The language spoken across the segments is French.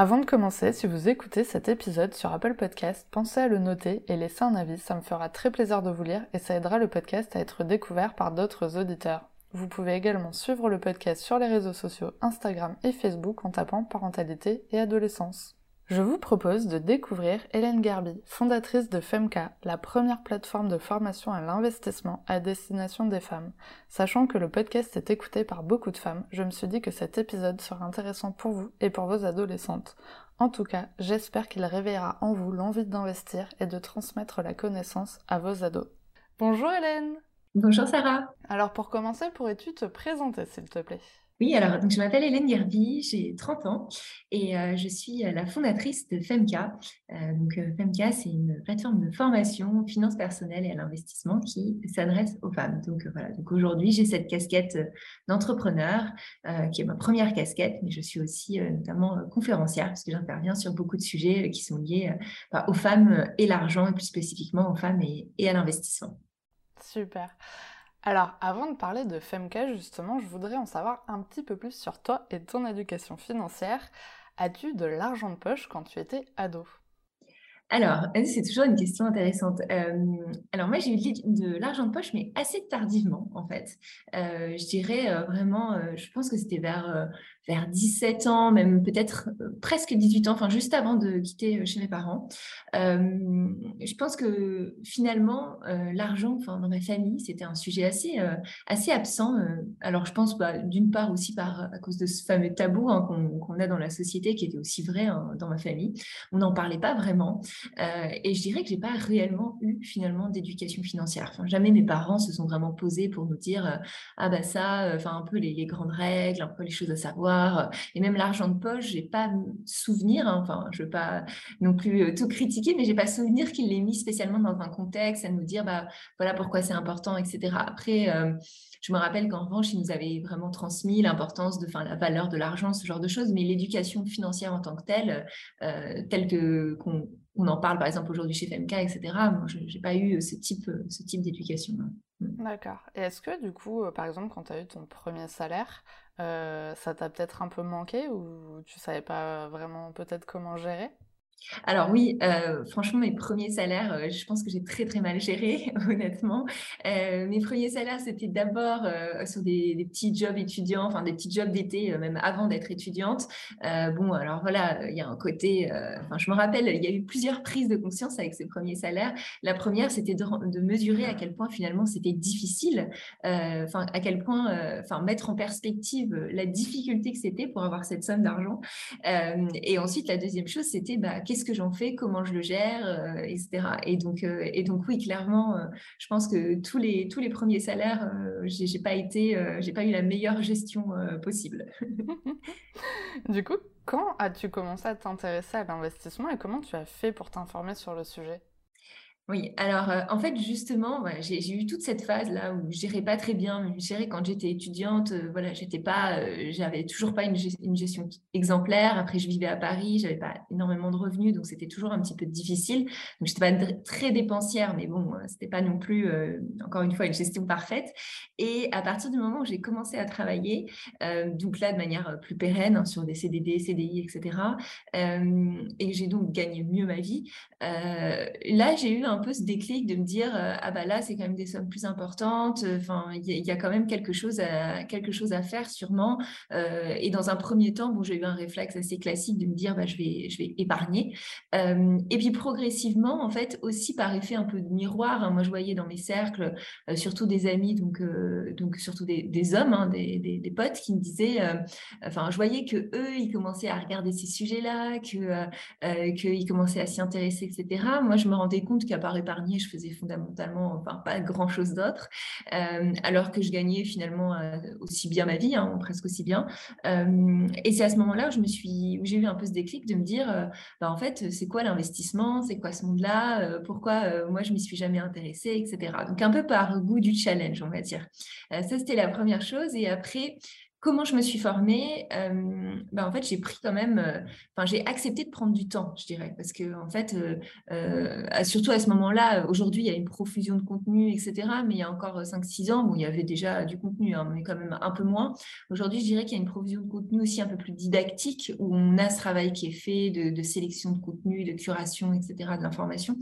Avant de commencer, si vous écoutez cet épisode sur Apple Podcast, pensez à le noter et laisser un avis, ça me fera très plaisir de vous lire et ça aidera le podcast à être découvert par d'autres auditeurs. Vous pouvez également suivre le podcast sur les réseaux sociaux Instagram et Facebook en tapant parentalité et adolescence. Je vous propose de découvrir Hélène Garby, fondatrice de Femca, la première plateforme de formation à l'investissement à destination des femmes. Sachant que le podcast est écouté par beaucoup de femmes, je me suis dit que cet épisode sera intéressant pour vous et pour vos adolescentes. En tout cas, j'espère qu'il réveillera en vous l'envie d'investir et de transmettre la connaissance à vos ados. Bonjour Hélène Bonjour Sarah. Alors pour commencer, pourrais-tu te présenter s'il te plaît? Oui, alors je m'appelle Hélène Gerby, j'ai 30 ans et euh, je suis la fondatrice de Femca. Euh, donc euh, Femca, c'est une plateforme de formation, finance personnelle et à l'investissement qui s'adresse aux femmes. Donc voilà, donc aujourd'hui j'ai cette casquette d'entrepreneur qui est ma première casquette, mais je suis aussi notamment conférencière parce que j'interviens sur beaucoup de sujets qui sont liés bah, aux femmes et l'argent et plus spécifiquement aux femmes et à l'investissement. Super. Alors, avant de parler de Femca, justement, je voudrais en savoir un petit peu plus sur toi et ton éducation financière. As-tu de l'argent de poche quand tu étais ado? Alors, c'est toujours une question intéressante. Euh, alors moi, j'ai eu de l'argent de poche, mais assez tardivement, en fait. Euh, je dirais euh, vraiment, je pense que c'était vers vers 17 ans, même peut-être euh, presque 18 ans, enfin juste avant de quitter euh, chez mes parents. Euh, je pense que finalement, l'argent, enfin dans ma famille, c'était un sujet assez assez absent. alors je pense bah, d'une part aussi par à cause de ce fameux tabou hein, qu'on a dans la société, qui était aussi vrai hein, dans ma famille. On n'en parlait pas vraiment, et je dirais que j'ai pas réellement eu finalement d'éducation financière. Jamais mes parents se sont vraiment posés pour nous dire ah bah ça, enfin un peu les grandes règles, un peu les choses à savoir euh, et même l'argent de poche, j'ai pas souvenir, hein, enfin, je veux pas non plus euh, tout critiquer, mais j'ai pas souvenir qu'il l'ait mis spécialement dans un contexte à nous dire, bah, voilà pourquoi c'est important, etc. Après, euh, je me rappelle qu'en revanche, il nous avait vraiment transmis l'importance de, enfin, la valeur de l'argent, ce genre de choses, mais l'éducation financière en tant que telle, telle que qu'on on en parle par exemple aujourd'hui chez FMK, etc. Moi, je n'ai pas eu ce type, ce type d'éducation. Mm. D'accord. Et est-ce que du coup, par exemple, quand tu as eu ton premier salaire, ça t'a peut-être un peu manqué ou tu savais pas vraiment peut-être comment gérer? Alors oui, euh, franchement, mes premiers salaires, euh, je pense que j'ai très très mal géré, honnêtement. Euh, mes premiers salaires, c'était d'abord sur des, petits jobs étudiants, enfin des petits jobs d'été, même avant d'être étudiante. bon, alors voilà, il y a un côté, enfin je me rappelle, il y a eu plusieurs prises de conscience avec ces premiers salaires. La première, c'était de, mesurer à quel point finalement c'était difficile, enfin à quel point, enfin mettre en perspective la difficulté que c'était pour avoir cette somme d'argent. et ensuite, la deuxième chose, c'était bah, qu'est-ce que j'en fais, comment je le gère, euh, etc. Et donc, euh, et donc oui, clairement, euh, je pense que tous les, premiers salaires, j'ai, j'ai pas j'ai pas eu la meilleure gestion possible. du coup, quand as-tu commencé à t'intéresser à l'investissement et comment tu as fait pour t'informer sur le sujet? Oui, alors euh, en fait justement, j'ai eu toute cette phase là où je gérais pas très bien. Je gérais quand j'étais étudiante, euh, voilà, j'étais pas, euh, j'avais toujours pas une, gestion exemplaire. Après, je vivais à Paris, j'avais pas énormément de revenus, donc c'était toujours un petit peu difficile. Donc j'étais pas très dépensière, mais bon, c'était pas non plus, encore une fois, une gestion parfaite. Et à partir du moment où j'ai commencé à travailler, donc là de manière plus pérenne hein, sur des CDD, CDI, etc. et j'ai donc gagné mieux ma vie. là, j'ai eu un un peu ce déclic de me dire euh, ah bah là c'est quand même des sommes plus importantes enfin il y, a quand même quelque chose à quelque chose à faire sûrement. Euh, et dans un premier temps bon j'ai eu un réflexe assez classique de me dire bah je vais je vais épargner. Euh, et puis progressivement en fait aussi par effet un peu de miroir hein, moi je voyais dans mes cercles surtout des amis donc donc surtout des, hommes hein, des, des, potes qui me disaient enfin je voyais que eux ils commençaient à regarder ces sujets là que qu'ils commençaient à s'y intéresser etc moi je me rendais compte qu'à part épargner, je faisais fondamentalement, pas grand-chose d'autre, alors que je gagnais finalement aussi bien ma vie, hein, presque aussi bien. et c'est à ce moment-là où je me suis, où j'ai eu un peu ce déclic de me dire, bah, en fait, c'est quoi l'investissement, c'est quoi ce monde-là, pourquoi moi je m'y suis jamais intéressée, etc. Donc un peu par goût du challenge, on va dire. ça, c'était la première chose. Et après, Comment je me suis formée ben En fait, j'ai pris quand même, enfin, j'ai accepté de prendre du temps, je dirais, parce que en fait, surtout à ce moment-là, aujourd'hui, il y a une profusion de contenu, etc. Mais il y a encore 5-6 ans, où il y avait déjà du contenu, hein, mais quand même un peu moins. Aujourd'hui, je dirais qu'il y a une profusion de contenu aussi un peu plus didactique, où on a ce travail qui est fait de, sélection de contenu, de curation, etc., de l'information.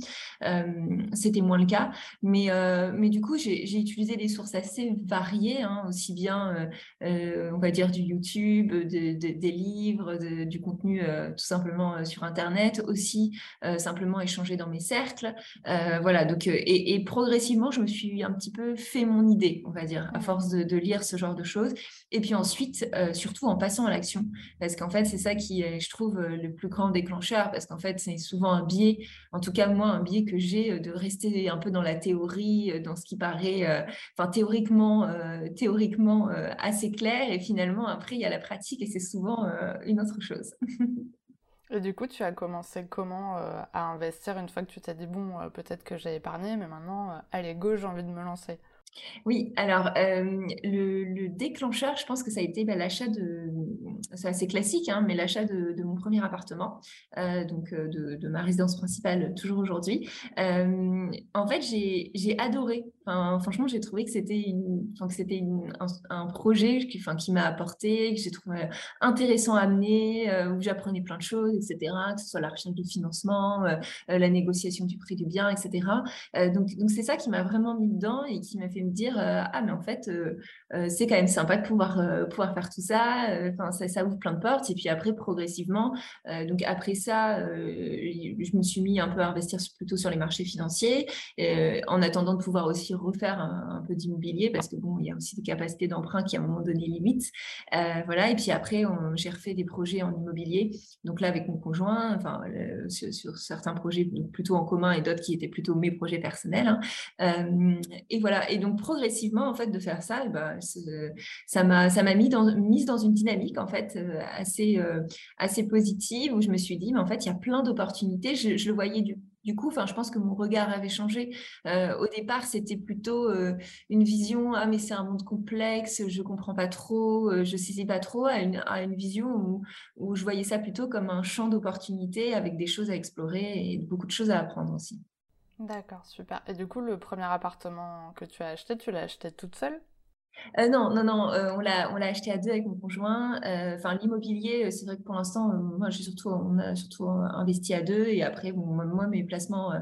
C'était moins le cas, mais, mais du coup, j'ai utilisé des sources assez variées, hein, aussi bien on va dire du YouTube, des livres, du contenu euh, tout simplement euh, sur Internet, aussi euh, simplement échanger dans mes cercles. voilà, donc, et, progressivement, je me suis un petit peu fait mon idée, on va dire, à force de, lire ce genre de choses. Et puis ensuite, surtout en passant à l'action, parce qu'en fait, c'est ça qui est, je trouve, le plus grand déclencheur, parce qu'en fait, c'est souvent un biais, en tout cas moi, un biais que j'ai de rester un peu dans la théorie, dans ce qui paraît, enfin théoriquement, théoriquement assez clair et finalement, après, il y a la pratique et c'est souvent euh, une autre chose. et du coup, tu as commencé comment euh, à investir une fois que tu t'es dit, bon, euh, peut-être que j'ai épargné, mais maintenant, allez, go, j'ai envie de me lancer? Oui, alors le, déclencheur, je pense que ça a été bah, l'achat de, c'est assez classique, hein, mais l'achat de, mon premier appartement, donc de, ma résidence principale toujours aujourd'hui. en fait, j'ai adoré. franchement, j'ai trouvé que c'était un, un, projet qui, m'a apporté, que j'ai trouvé intéressant à amener, où j'apprenais plein de choses, etc. Que ce soit la recherche de financement, la négociation du prix du bien, etc. donc c'est ça qui m'a vraiment mis dedans et qui m'a fait dire euh, ah mais en fait euh, euh, c'est quand même sympa de pouvoir pouvoir faire tout ça enfin ça, ça, ouvre plein de portes. Et puis après progressivement donc après ça je me suis mis un peu à investir plutôt sur les marchés financiers en attendant de pouvoir aussi refaire un, peu d'immobilier parce que bon il y a aussi des capacités d'emprunt qui à un moment donné limitent. Voilà. Et puis après j'ai refait des projets en immobilier. Donc là avec mon conjoint enfin sur, certains projets plutôt en commun et d'autres qui étaient plutôt mes projets personnels hein. et voilà. Et donc progressivement, en fait, de faire ça, eh ben, ça m'a ça m'a mise dans une dynamique en fait euh, assez euh, assez positive où je me suis dit, mais en fait, il y a plein d'opportunités. Je, le voyais du coup, enfin, je pense que mon regard avait changé. Euh, au départ, c'était plutôt une vision ah mais c'est un monde complexe, je comprends pas trop, je saisis pas trop, à une, à une vision où, où, je voyais ça plutôt comme un champ d'opportunités avec des choses à explorer et beaucoup de choses à apprendre aussi. D'accord, super. Et du coup, le premier appartement que tu as acheté, tu l'as acheté toute seule? Euh, non, non, non, euh, on l'a, on l'a acheté à deux avec mon conjoint. Euh, enfin, l'immobilier, c'est vrai que pour l'instant, moi, j'ai surtout, on a surtout investi à deux. Et après, moi, mes placements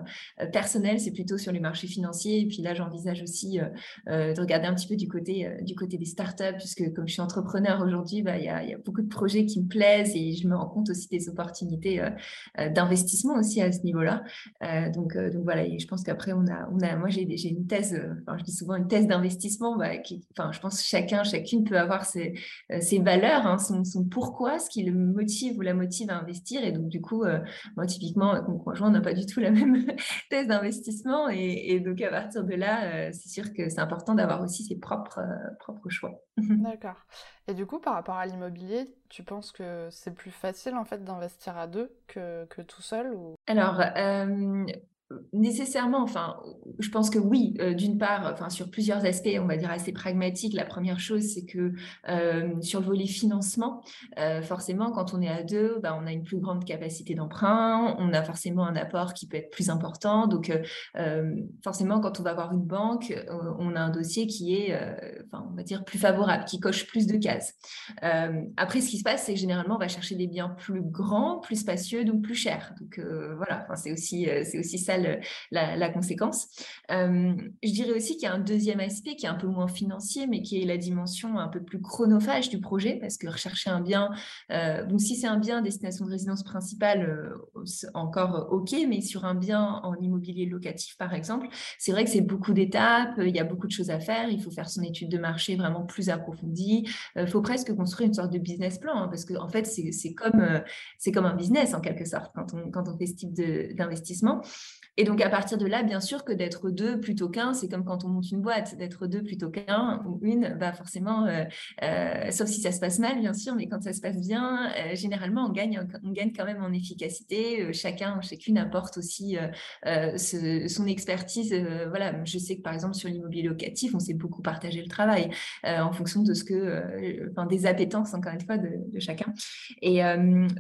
personnels, c'est plutôt sur les marchés financiers. Et puis là, j'envisage aussi de regarder un petit peu du côté, du côté des startups, puisque comme je suis entrepreneur aujourd'hui, bah, il y, a, beaucoup de projets qui me plaisent et je me rends compte aussi des opportunités d'investissement aussi à ce niveau-là. donc, donc voilà, et je pense qu'après, on a, on a, moi, j'ai, une thèse, je dis souvent une thèse d'investissement, bah, je pense que chacun, chacune peut avoir ses, euh, ses valeurs, hein, son, pourquoi, ce qui le motive ou la motive à investir. Et donc, du coup, euh, moi, typiquement, avec mon conjoint, on n'a pas du tout la même thèse d'investissement. Et, donc, à partir de là, euh, c'est sûr que c'est important d'avoir aussi ses propres, propres choix. D'accord. Et du coup, par rapport à l'immobilier, tu penses que c'est plus facile en fait d'investir à deux que, que tout seul ou... Alors, nécessairement, enfin, je pense que oui, euh, d'une part, sur plusieurs aspects, on va dire assez pragmatiques. La première chose, c'est que euh, sur le volet financement, euh, forcément, quand on est à deux, bah, on a une plus grande capacité d'emprunt, on a forcément un apport qui peut être plus important. Donc, forcément, quand on va avoir une banque, on a un dossier qui est, enfin, on plus favorable, qui coche plus de cases. après, ce qui se passe, c'est que généralement, on va chercher des biens plus grands, plus spacieux, donc plus chers. Donc, voilà, c'est aussi ça la, conséquence. Euh, je dirais aussi qu'il y a un deuxième aspect qui est un peu moins financier, mais qui est la dimension un peu plus chronophage du projet, parce que rechercher un bien, euh, donc si c'est un bien destination de résidence principale, euh, encore OK, mais sur un bien en immobilier locatif, par exemple, c'est vrai que c'est beaucoup d'étapes, il y a beaucoup de choses à faire, il faut faire son étude de marché vraiment plus approfondie, il faut presque construire une sorte de business plan, hein, parce qu'en en fait, c'est comme, c'est comme un business en quelque sorte quand on fait ce type d'investissement. Et donc, à partir de là, bien sûr que d'être deux plutôt qu'un, c'est comme quand on monte une boîte, d'être deux plutôt qu'un ou une, bah forcément, euh, euh, sauf si ça se passe mal, bien sûr, mais quand ça se passe bien, euh, généralement, on gagne, on gagne quand même en efficacité. chacun, chacune apporte aussi son expertise. voilà, je sais que par exemple, sur l'immobilier locatif, on s'est beaucoup partagé le travail en fonction de ce que, enfin, des appétences, encore une fois, de, chacun. Et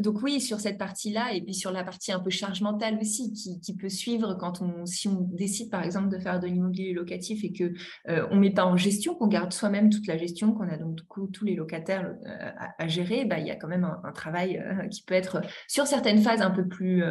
donc, oui, sur cette partie-là, et puis sur la partie un peu charge mentale aussi, qui, qui peut suivre quand on, si on décide par exemple de faire de l'immobilier locatif et que euh, on met pas en gestion, qu'on garde soi-même toute la gestion, qu'on a donc tous les locataires euh, à, gérer, bah, il y a quand même un, travail euh, qui peut être sur certaines phases un peu plus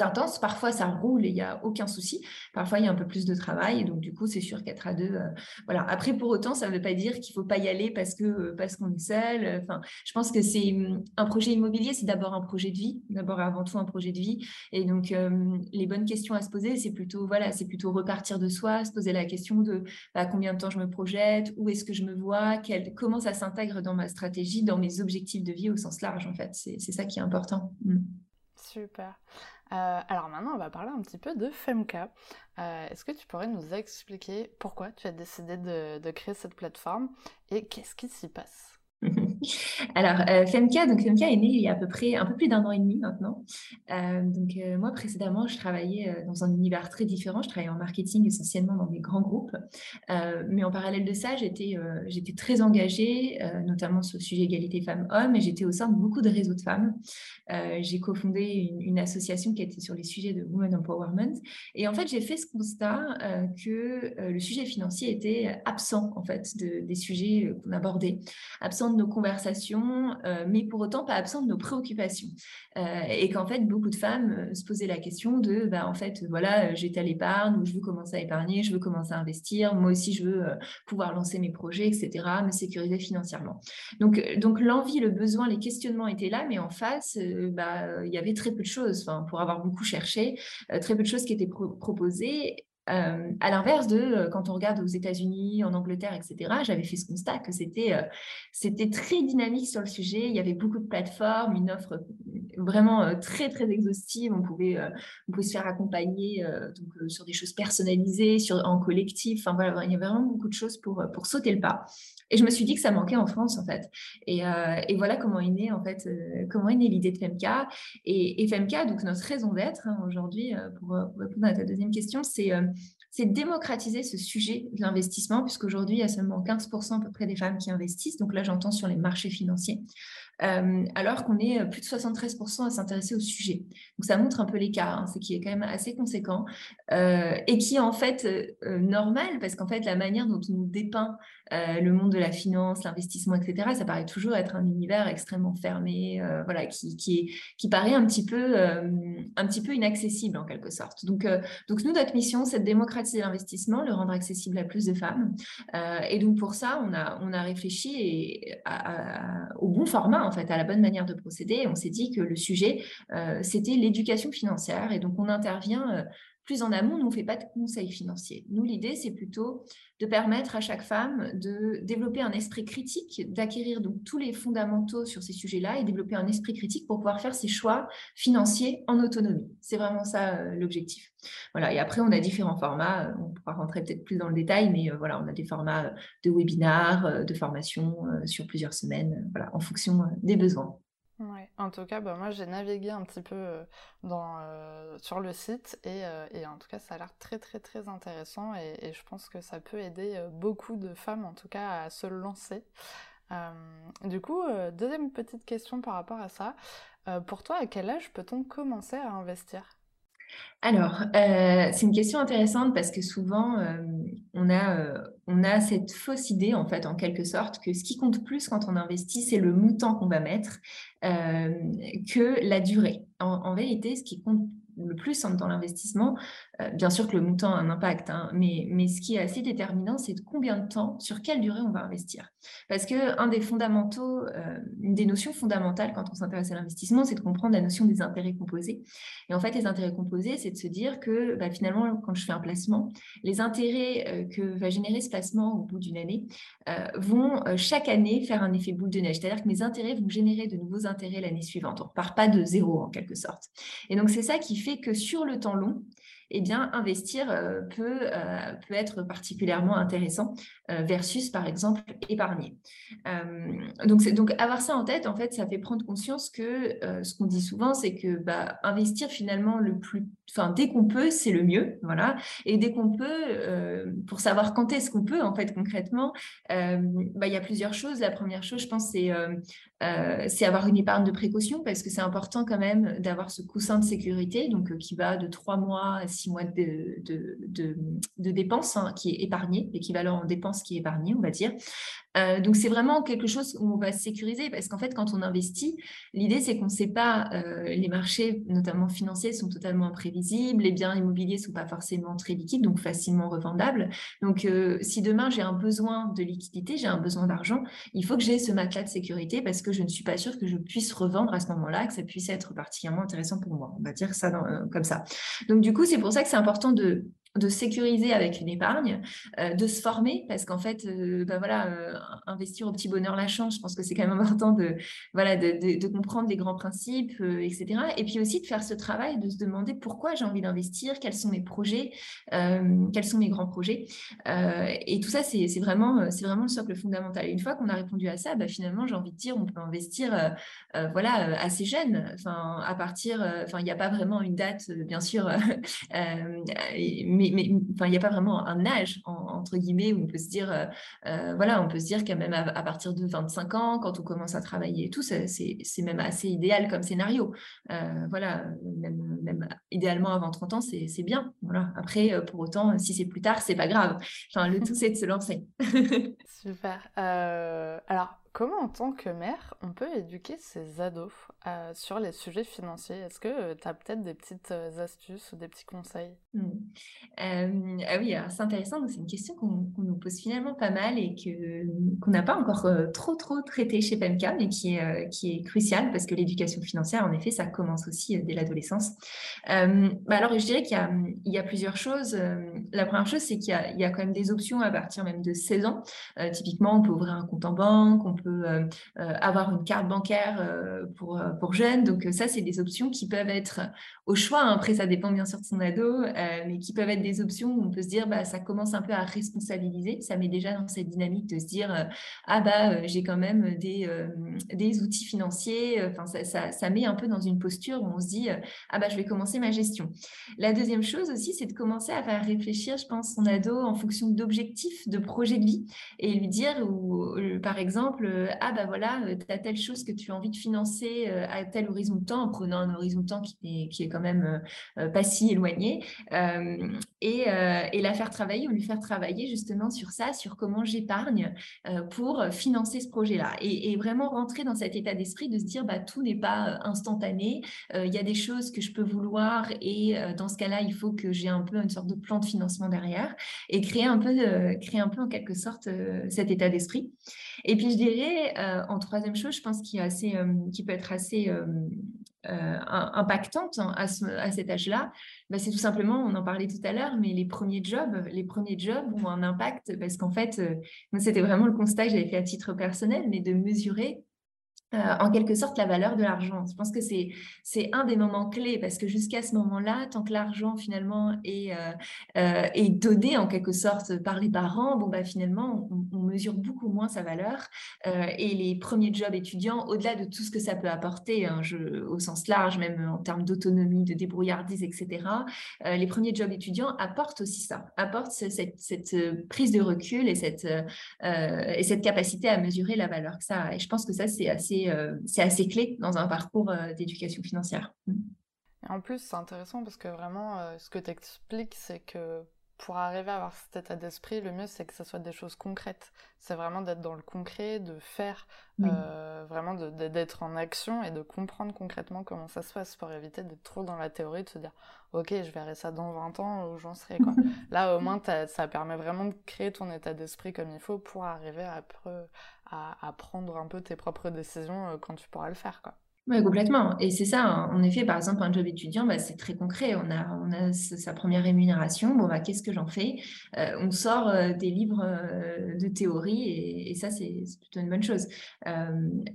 intense. Parfois, ça roule et il n'y a aucun souci. Parfois, il y a un peu plus de travail. Et donc, du coup, c'est sûr qu'être à deux, euh, voilà. Après, pour autant, ça ne veut pas dire qu'il ne faut pas y aller parce que euh, parce qu'on est seul. Enfin, je pense que c'est hum, un projet immobilier, c'est d'abord un projet de vie, d'abord avant tout un projet de vie. Et donc, euh, les bonnes questions à se poser, c'est plutôt voilà, c'est plutôt repartir de soi, se poser la question de bah, combien de temps je me projette, où est-ce que je me vois, comment ça s'intègre dans ma stratégie, dans mes objectifs de vie au sens large, en fait. C'est ça qui est important. Mmh. Super. Euh, alors maintenant, on va parler un petit peu de Femka. Euh, est-ce que tu pourrais nous expliquer pourquoi tu as décidé de créer cette plateforme et qu'est-ce qui s'y passe? Alors, euh, Femka, donc Femka est née il y a à peu près un peu plus d'un an et demi maintenant. Euh, donc, euh, moi, précédemment, je travaillais dans un univers très différent. Je travaillais en marketing essentiellement dans des grands groupes. mais en parallèle de ça, j'étais j'étais très engagée, notamment sur le sujet égalité femmes-hommes, et j'étais au sein de beaucoup de réseaux de femmes. j'ai cofondé une, association qui était sur les sujets de Women Empowerment. Et en fait, j'ai fait ce constat que le sujet financier était absent, en fait, de, des sujets qu'on abordait, absent de nos conversations, euh, mais pour autant pas absent de nos préoccupations. Euh, et qu'en fait, beaucoup de femmes euh, se posaient la question de, bah, en fait, voilà, j'étais à l'épargne, ou je veux commencer à épargner, je veux commencer à investir, moi aussi, je veux pouvoir lancer mes projets, etc., me sécuriser financièrement. Donc, donc l'envie, le besoin, les questionnements étaient là, mais en face, bah, il y avait très peu de choses, pour avoir beaucoup cherché, très peu de choses qui étaient proposées euh, à l'inverse de euh, quand on regarde aux États-Unis, en Angleterre, etc., j'avais fait ce constat que euh, c'était très dynamique sur le sujet. Il y avait beaucoup de plateformes, une offre vraiment très très exhaustive. On pouvait on pouvait se faire accompagner donc sur des choses personnalisées, sur en collectif. Enfin voilà, il y avait vraiment beaucoup de choses pour pour sauter le pas. Et je me suis dit que ça manquait en France, en fait. Et, et voilà comment est née, en fait, comment est née l'idée de FEMK. Et, et donc notre raison d'être hein, aujourd'hui, pour, pour, répondre à ta deuxième question, c'est c'est démocratiser ce sujet de l'investissement, puisqu'aujourd'hui, il y a seulement 15% à peu près des femmes qui investissent. Donc là, j'entends sur les marchés financiers. Euh, alors qu'on est euh, plus de 73% à s'intéresser au sujet. Donc ça montre un peu l'écart, hein, ce qui est quand même assez conséquent euh, et qui est en fait normal parce qu'en fait la manière dont on nous dépeint le monde de la finance, l'investissement, etc., ça paraît toujours être un univers extrêmement fermé, voilà, qui, qui, paraît un petit, peu, un petit peu inaccessible en quelque sorte. Donc, donc nous, notre mission, c'est de démocratiser l'investissement, le rendre accessible à plus de femmes. et donc pour ça, on a, on a réfléchi au bon format en fait, à la bonne manière de procéder. on s'est dit que le sujet, euh, c'était l'éducation financière. Et donc, on intervient euh, plus en amont, nous, on ne fait pas de conseils financiers. Nous, l'idée, c'est plutôt de permettre à chaque femme de développer un esprit critique, d'acquérir donc tous les fondamentaux sur ces sujets-là et développer un esprit critique pour pouvoir faire ses choix financiers en autonomie. C'est vraiment ça euh, l'objectif. Voilà. Et après, on a différents formats. On pourra rentrer peut-être plus dans le détail, mais euh, voilà, on a des formats de webinaires, de formation euh, sur plusieurs semaines, en fonction des besoins. Ouais. En tout cas, bah, moi j'ai navigué un petit peu euh, euh, sur le site et, euh, et, en tout cas ça a l'air très très très intéressant et, et, je pense que ça peut aider beaucoup de femmes en tout cas à se lancer. du coup, deuxième petite question par rapport à ça. pour toi, à quel âge peut-on commencer à investir? Alors, c'est une question intéressante parce que souvent, on, a, on a cette fausse idée, en fait, en quelque sorte, que ce qui compte plus quand on investit, c'est le montant qu'on va mettre que la durée. en, vérité, ce qui compte le plus dans l'investissement. Euh, bien sûr que le montant a un impact, hein, mais, mais ce qui est assez déterminant, c'est de combien de temps, sur quelle durée on va investir. Parce que un des fondamentaux, euh, une des notions fondamentales quand on s'intéresse à l'investissement, c'est de comprendre la notion des intérêts composés. Et en fait, les intérêts composés, c'est de se dire que bah, finalement, quand je fais un placement, les intérêts euh, que va générer ce placement au bout d'une année vont chaque année faire un effet boule de neige. C'est-à-dire que mes intérêts vont générer de nouveaux intérêts l'année suivante. On ne repart pas de zéro en quelque sorte. Et donc, c'est ça qui fait que sur le temps long, eh bien, investir peut, peut être particulièrement intéressant versus, par exemple, épargner. donc, donc, avoir ça en tête, en fait, ça fait prendre conscience que ce qu'on dit souvent, c'est que bah, investir finalement le plus, enfin, dès qu'on peut, c'est le mieux, voilà. Et dès qu'on peut, pour savoir quand est-ce qu'on peut, en fait, concrètement, bah, il y a plusieurs choses. La première chose, je pense, c'est euh, c'est avoir une épargne de précaution parce que c'est important quand même d'avoir ce coussin de sécurité, donc euh, qui va de trois mois à six mois de, dépenses hein, qui est épargné, l'équivalent en dépenses qui est épargné, on va dire. Euh, donc c'est vraiment quelque chose où on va sécuriser parce qu'en fait quand on investit, l'idée c'est qu'on ne sait pas, les marchés notamment financiers sont totalement imprévisibles, les biens immobiliers sont pas forcément très liquides, donc facilement revendables. Donc si demain j'ai un besoin de liquidité, j'ai un besoin d'argent, il faut que j'ai ce matelas de sécurité parce que je ne suis pas sûre que je puisse revendre à ce moment-là, que ça puisse être particulièrement intéressant pour moi. On va dire ça euh, comme ça. Donc du coup, c'est pour ça que c'est important de de sécuriser avec une épargne, euh, de se former, parce qu'en fait, bah voilà, euh, investir au petit bonheur la chance, je pense que c'est quand même important de, voilà, de, comprendre les grands principes, etc. Et puis aussi de faire ce travail, de se demander pourquoi j'ai envie d'investir, quels sont mes projets, quels sont mes grands projets. et tout ça, c'est vraiment, vraiment le socle fondamental. Une fois qu'on a répondu à ça, bah, finalement, j'ai envie de dire, on peut investir voilà, assez jeune. Enfin, à partir, il n'y a pas vraiment une date, bien sûr, mais mais, enfin, il n'y a pas vraiment un âge, entre guillemets, où on peut se dire, euh, euh, voilà, on peut se dire qu'à même à, partir de 25 ans, quand on commence à travailler et tout, c'est même assez idéal comme scénario. Euh, voilà, même, idéalement avant 30 ans, c'est bien. Voilà. Après, pour autant, si c'est plus tard, c'est pas grave. Le tout, c'est de se lancer. Super. alors, Comment, en tant que mère, on peut éduquer ses ados euh, sur les sujets financiers? Est-ce que euh, tu as peut-être des petites euh, astuces ou des petits conseils? Mmh. Ah oui, c'est intéressant. C'est une question qu'on nous pose finalement pas mal et qu'on n'a pas encore trop trop traité chez PMK, mais qui est, qui est cruciale parce que l'éducation financière, en effet, ça commence aussi dès l'adolescence. Bah alors, je dirais qu'il y, a plusieurs choses. La première chose, c'est qu'il y, a quand même des options à partir même de 16 ans. typiquement, on peut ouvrir un compte en banque, on peut euh, euh, avoir une carte bancaire euh, pour, pour jeunes. Donc ça, c'est des options qui peuvent être au choix. Hein. Après, ça dépend bien sûr de son ado, mais qui peuvent être des options où on peut se dire, bah, ça commence un peu à responsabiliser. Ça met déjà dans cette dynamique de se dire, ah bah, j'ai quand même des, des outils financiers. Enfin, ça, ça, met un peu dans une posture où on se dit, ah bah, je vais commencer ma gestion. La deuxième chose aussi, c'est de commencer à faire réfléchir, je pense, son ado en fonction d'objectifs, de projets de vie, et lui dire, ou, par exemple, ah ben voilà, euh, tu as telle chose que tu as envie de financer euh, à tel horizon de temps, en prenant un horizon de temps qui est, qui est quand même euh, pas si éloigné, et, la faire travailler ou lui faire travailler justement sur ça, sur comment j'épargne pour financer ce projet-là. Et, vraiment rentrer dans cet état d'esprit de se dire, bah, tout n'est pas instantané, il y a des choses que je peux vouloir et dans ce cas-là, il faut que j'ai un peu une sorte de plan de financement derrière et créer un peu, créer un peu en quelque sorte cet état d'esprit. Et puis je dirais, en troisième chose, je pense qui, assez, euh, qui peut être assez euh, impactante hein, à, cet âge-là, bah, c'est tout simplement, on en parlait tout à l'heure, mais les premiers jobs, les premiers jobs ont un impact parce qu'en fait, c'était vraiment le constat que j'avais fait à titre personnel, mais de mesurer euh, en quelque sorte la valeur de l'argent. Je pense que c'est un des moments clés parce que jusqu'à ce moment-là, tant que l'argent finalement est euh, euh, est donné en quelque sorte par les parents, bon bah finalement on, mesure beaucoup moins sa valeur et les premiers jobs étudiants, au-delà de tout ce que ça peut apporter, hein, au sens large, même en termes d'autonomie, de débrouillardise, etc. les premiers jobs étudiants apportent aussi ça, apportent cette, cette prise de recul et cette et cette capacité à mesurer la valeur que ça. Et je pense que ça c'est assez euh, c'est assez clé dans un parcours euh, d'éducation financière. Mm. en plus, c'est intéressant parce que vraiment, euh, ce que tu expliques, c'est que pour arriver à avoir cet état d'esprit, le mieux c'est que ce soit des choses concrètes. C'est vraiment d'être dans le concret, de faire, vraiment d'être en action et de comprendre concrètement comment ça se passe pour éviter d'être trop dans la théorie, de se dire ok, je verrai ça dans 20 ans où j'en serai. Quoi. Là, au moins, ça permet vraiment de créer ton état d'esprit comme il faut pour arriver à, à, prendre un peu tes propres décisions euh, quand tu pourras le faire. Quoi. Oui, complètement. Et c'est ça, hein. en effet, par exemple, un job étudiant, bah, c'est très concret. On a, on a sa première rémunération. Bon, bah, qu'est-ce que j'en fais? Euh, On sort euh, des livres de théorie et, et ça, c'est plutôt une bonne chose.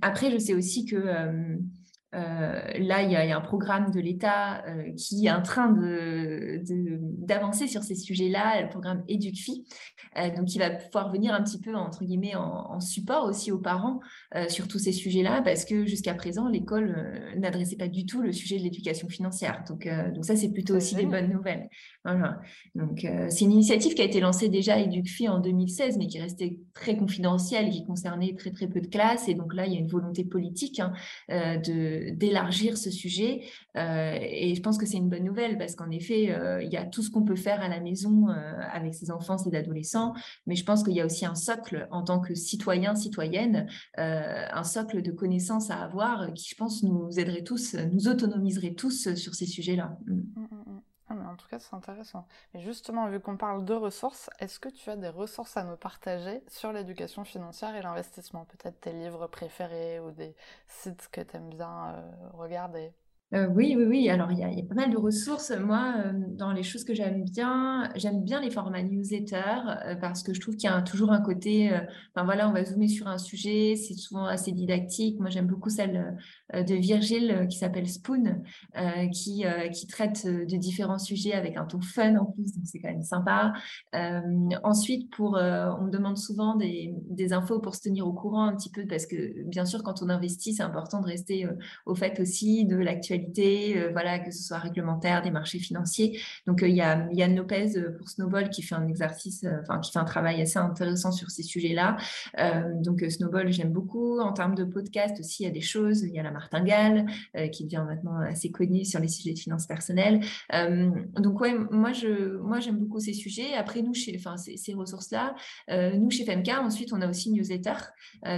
après, je sais aussi que là, il y, a, un programme de l'État qui est en train d'avancer de, sur ces sujets-là, le programme EducFi. donc, il va pouvoir venir un petit peu, entre guillemets, en, support aussi aux parents sur tous ces sujets-là, parce que jusqu'à présent, l'école n'adressait pas du tout le sujet de l'éducation financière. Donc, donc ça, c'est plutôt aussi des bonnes nouvelles. Voilà. Donc, c'est une initiative qui a été lancée déjà à EducFi en 2016, mais qui restait très confidentielle qui concernait très, très peu de classes. Et donc là, il y a une volonté politique hein, de d'élargir ce sujet. Euh, et je pense que c'est une bonne nouvelle parce qu'en effet, euh, il y a tout ce qu'on peut faire à la maison euh, avec ses enfants, ses adolescents, mais je pense qu'il y a aussi un socle en tant que citoyen, citoyenne, un socle de connaissances à avoir qui, je pense, nous aiderait tous, nous autonomiserait tous sur ces sujets-là. Mm. Mm, mm, ah, mais en tout cas, c'est intéressant. Mais justement, vu qu'on parle de ressources, est-ce que tu as des ressources à nous partager sur l'éducation financière et l'investissement? Peut-être tes livres préférés ou des sites que tu aimes bien regarder? Euh, oui, oui, oui. Alors, il y, a, pas mal de ressources. Moi, euh, dans les choses que j'aime bien, j'aime bien les formats newsletter euh, parce que je trouve qu'il y a toujours un côté, enfin voilà, on va zoomer sur un sujet, c'est souvent assez didactique. Moi, j'aime beaucoup celle de Virgile qui s'appelle Spoon, qui, qui traite de différents sujets avec un ton fun en plus, donc c'est quand même sympa. ensuite, pour, on me demande souvent des, des, infos pour se tenir au courant un petit peu parce que, bien sûr, quand on investit, c'est important de rester au fait aussi de l'actualité euh, voilà, que ce soit réglementaire, des marchés financiers. Donc, euh, il y a Yann Lopez euh, pour Snowball qui fait un exercice, enfin, qui fait un travail assez intéressant sur ces sujets-là. donc, Snowball, j'aime beaucoup. En termes de podcast aussi, il y a des choses. Il y a la martingale qui devient maintenant assez connue sur les sujets de finances personnelles. donc, ouais, moi, je, moi, j'aime beaucoup ces sujets. Après, nous, chez, enfin, ces, ces ressources-là, nous, chez FMK, ensuite, on a aussi newsletter.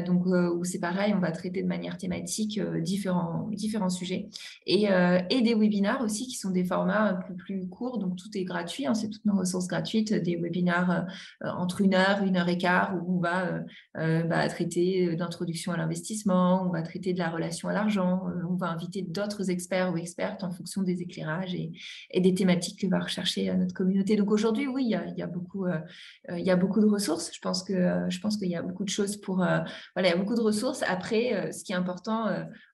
donc, où c'est pareil, on va traiter de manière thématique différents, différents sujets. Euh, et, des webinars aussi qui sont des formats un peu plus courts, donc tout est gratuit, hein, c'est toutes nos ressources gratuites, des webinars euh, entre une heure, une heure et quart, où on va euh, bah, traiter d'introduction à l'investissement, on va traiter de la relation à l'argent, on va inviter d'autres experts ou expertes en fonction des éclairages et, des thématiques que va rechercher notre communauté. Donc aujourd'hui, oui, il y a, beaucoup, y a beaucoup de ressources. Je pense que je qu'il y a beaucoup de choses pour voilà, il y a beaucoup de ressources. Après, ce qui est important,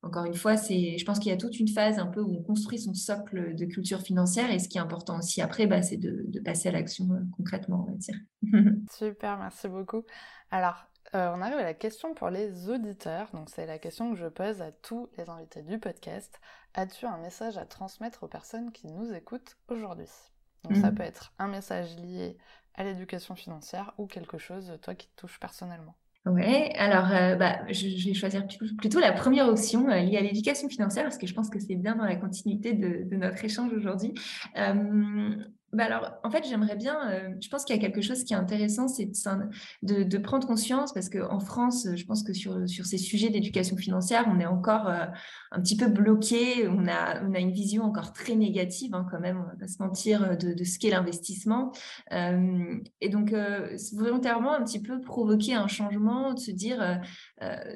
encore une fois, c'est, je pense qu'il y a toute une un peu où on construit son socle de culture financière. Et ce qui est important aussi après, bah, c'est de, passer à l'action euh, concrètement, on va dire. Super, merci beaucoup. Alors, euh, on arrive à la question pour les auditeurs. Donc, c'est la question que je pose à tous les invités du podcast. As-tu un message à transmettre aux personnes qui nous écoutent aujourd'hui? Donc, ça mhm. peut être un message lié à l'éducation financière ou quelque chose, toi, qui te touche personnellement. Oui, alors euh, bah, je, vais choisir plutôt la première option euh, liée à l'éducation financière parce que je pense que c'est bien dans la continuité de, notre échange aujourd'hui. Euh, bah alors, en fait, j'aimerais bien, euh, je pense qu'il y a quelque chose qui est intéressant, c'est de, prendre conscience, parce qu'en France, je pense que sur, ces sujets d'éducation financière, on est encore euh, un petit peu bloqué, on a, une vision encore très négative, hein, quand même, on va pas se mentir, de, de ce qu'est l'investissement. Euh, et donc, volontairement, un petit peu provoquer un changement, de se dire,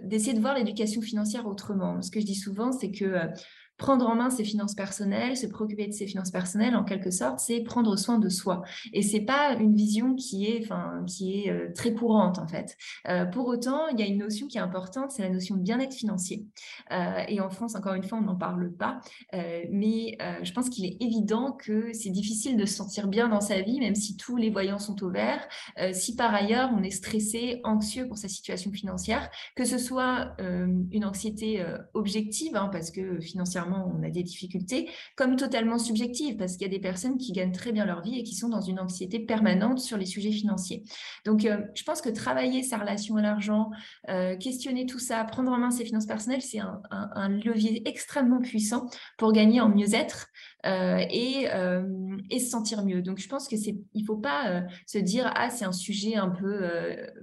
d'essayer de voir l'éducation financière autrement. Ce que je dis souvent, c'est que prendre en main ses finances personnelles, se préoccuper de ses finances personnelles, en quelque sorte, c'est prendre soin de soi. Et c'est pas une vision qui est, qui est euh, très courante en fait. Euh, pour autant, il y a une notion qui est importante, c'est la notion de bien-être financier. Euh, et en France, encore une fois, on n'en parle pas, mais je pense qu'il est évident que c'est difficile de se sentir bien dans sa vie, même si tous les voyants sont au vert. si par ailleurs on est stressé, anxieux pour sa situation financière, que ce soit une anxiété objective, hein, parce que financièrement on a des difficultés, comme totalement subjectives, parce qu'il y a des personnes qui gagnent très bien leur vie et qui sont dans une anxiété permanente sur les sujets financiers. Donc, euh, je pense que travailler sa relation à l'argent, euh, questionner tout ça, prendre en main ses finances personnelles, c'est un, levier extrêmement puissant pour gagner en mieux-être et, et, se sentir mieux. Donc, je pense que c'est, il faut pas se dire ah c'est un sujet un peu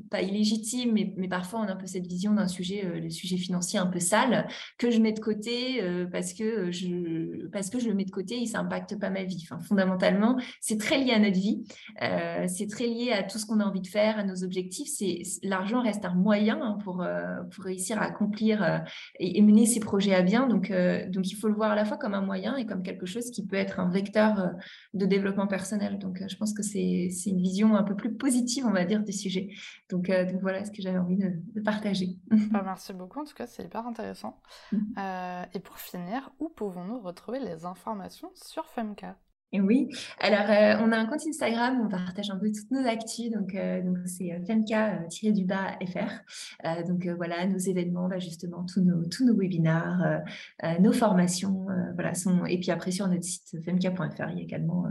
pas illégitime, mais, mais, parfois on a un peu cette vision d'un sujet, le sujet financier un peu sale que je mets de côté parce que je, parce que je le mets de côté et ça impacte pas ma vie. Fondamentalement, c'est très lié à notre vie, euh, c'est très lié à tout ce qu'on a envie de faire, à nos objectifs. C'est l'argent reste un moyen hein, pour, euh, pour réussir à accomplir euh, et, mener ses projets à bien. Donc, donc, il faut le voir à la fois comme un moyen et comme quelque chose qui peut être un vecteur de développement personnel. Donc, je pense que c'est une vision un peu plus positive, on va dire, du sujet. Donc, donc voilà ce que j'avais envie de, partager. Bah, merci beaucoup, en tout cas, c'est hyper intéressant. Mmh. et pour finir, où pouvons-nous retrouver les informations sur Oui, alors euh, on a un compte Instagram où on partage un peu toutes nos actus, donc euh, donc c'est euh, femka-du-bas fr. donc voilà, nos événements, bah, justement, tous nos, nos webinars, nos formations, voilà, sont... et puis après sur notre site femka.fr, il y a également,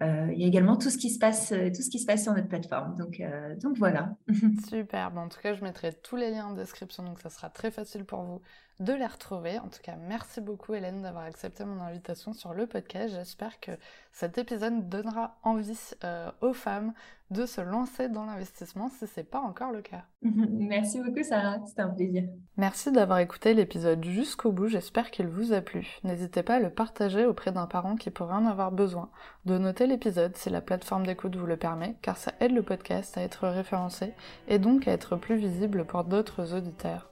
il y a également tout ce qui se passe, tout ce qui se passe sur notre plateforme. Donc, donc voilà. Super, bon, en tout cas, je mettrai tous les liens en description, donc ça sera très facile pour vous de les retrouver. En tout cas, merci beaucoup Hélène d'avoir accepté mon invitation sur le podcast. J'espère que cet épisode donnera envie euh, aux femmes de se lancer dans l'investissement si ce n'est pas encore le cas. Merci beaucoup Sarah, c'était un plaisir. Merci d'avoir écouté l'épisode jusqu'au bout, j'espère qu'il vous a plu. N'hésitez pas à le partager auprès d'un parent qui pourrait en avoir besoin, de noter l'épisode si la plateforme d'écoute vous le permet, car ça aide le podcast à être référencé et donc à être plus visible pour d'autres auditeurs.